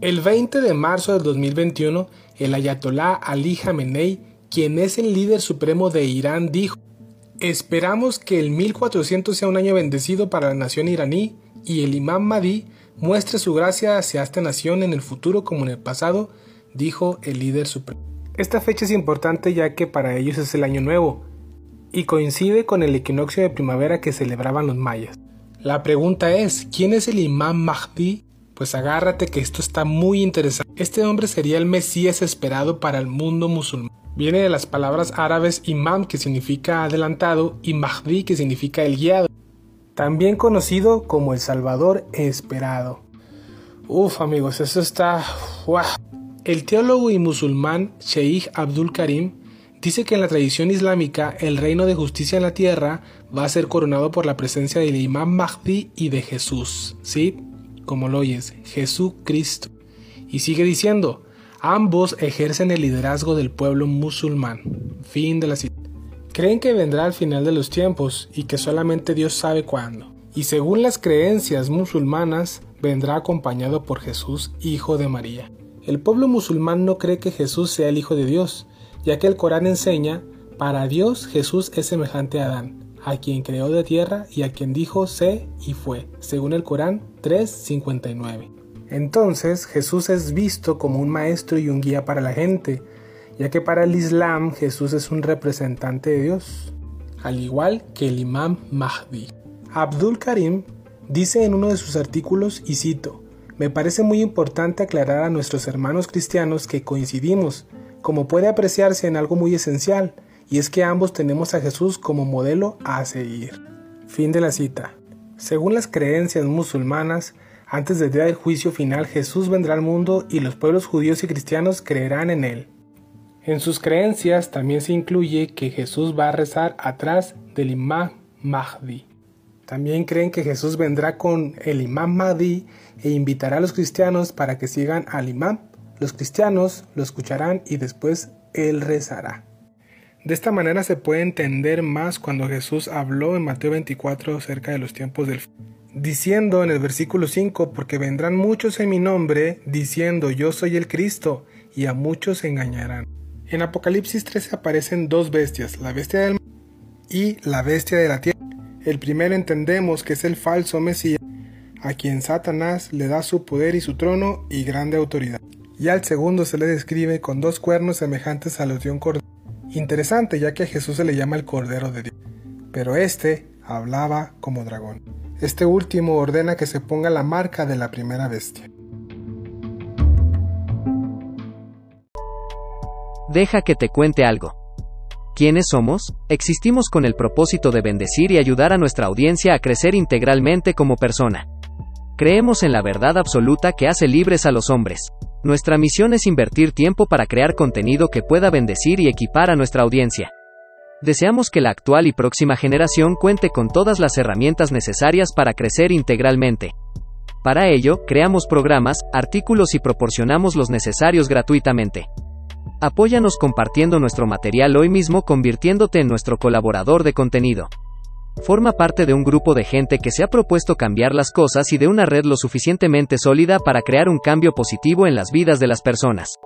El 20 de marzo del 2021, el ayatolá Ali Khamenei, quien es el líder supremo de Irán, dijo, Esperamos que el 1400 sea un año bendecido para la nación iraní y el imam Mahdi muestre su gracia hacia esta nación en el futuro como en el pasado, dijo el líder supremo. Esta fecha es importante ya que para ellos es el año nuevo y coincide con el equinoccio de primavera que celebraban los mayas. La pregunta es, ¿quién es el imam Mahdi? Pues agárrate que esto está muy interesante. Este hombre sería el Mesías esperado para el mundo musulmán. Viene de las palabras árabes imam que significa adelantado y Mahdi que significa el guiado, también conocido como el Salvador esperado. Uf amigos, eso está... El teólogo y musulmán Sheikh Abdul Karim dice que en la tradición islámica el reino de justicia en la tierra va a ser coronado por la presencia del imam Mahdi y de Jesús, ¿sí? Como lo oyes, Jesucristo. Y sigue diciendo, Ambos ejercen el liderazgo del pueblo musulmán. Fin de la cita. Creen que vendrá al final de los tiempos y que solamente Dios sabe cuándo. Y según las creencias musulmanas, vendrá acompañado por Jesús, hijo de María. El pueblo musulmán no cree que Jesús sea el hijo de Dios, ya que el Corán enseña, para Dios Jesús es semejante a Adán, a quien creó de tierra y a quien dijo sé y fue, según el Corán 3.59. Entonces Jesús es visto como un maestro y un guía para la gente, ya que para el Islam Jesús es un representante de Dios, al igual que el imam Mahdi. Abdul Karim dice en uno de sus artículos, y cito, me parece muy importante aclarar a nuestros hermanos cristianos que coincidimos, como puede apreciarse en algo muy esencial, y es que ambos tenemos a Jesús como modelo a seguir. Fin de la cita. Según las creencias musulmanas, antes del día del juicio final Jesús vendrá al mundo y los pueblos judíos y cristianos creerán en él. En sus creencias también se incluye que Jesús va a rezar atrás del imam Mahdi. También creen que Jesús vendrá con el imam Mahdi e invitará a los cristianos para que sigan al imam. Los cristianos lo escucharán y después él rezará. De esta manera se puede entender más cuando Jesús habló en Mateo 24 acerca de los tiempos del diciendo en el versículo 5, porque vendrán muchos en mi nombre, diciendo yo soy el Cristo, y a muchos se engañarán. En Apocalipsis 13 aparecen dos bestias, la bestia del mar y la bestia de la tierra. El primero entendemos que es el falso Mesías, a quien Satanás le da su poder y su trono y grande autoridad. Y al segundo se le describe con dos cuernos semejantes a los de un cordero. Interesante ya que a Jesús se le llama el Cordero de Dios. Pero este hablaba como dragón. Este último ordena que se ponga la marca de la primera bestia. Deja que te cuente algo. ¿Quiénes somos? Existimos con el propósito de bendecir y ayudar a nuestra audiencia a crecer integralmente como persona. Creemos en la verdad absoluta que hace libres a los hombres. Nuestra misión es invertir tiempo para crear contenido que pueda bendecir y equipar a nuestra audiencia. Deseamos que la actual y próxima generación cuente con todas las herramientas necesarias para crecer integralmente. Para ello, creamos programas, artículos y proporcionamos los necesarios gratuitamente. Apóyanos compartiendo nuestro material hoy mismo convirtiéndote en nuestro colaborador de contenido. Forma parte de un grupo de gente que se ha propuesto cambiar las cosas y de una red lo suficientemente sólida para crear un cambio positivo en las vidas de las personas.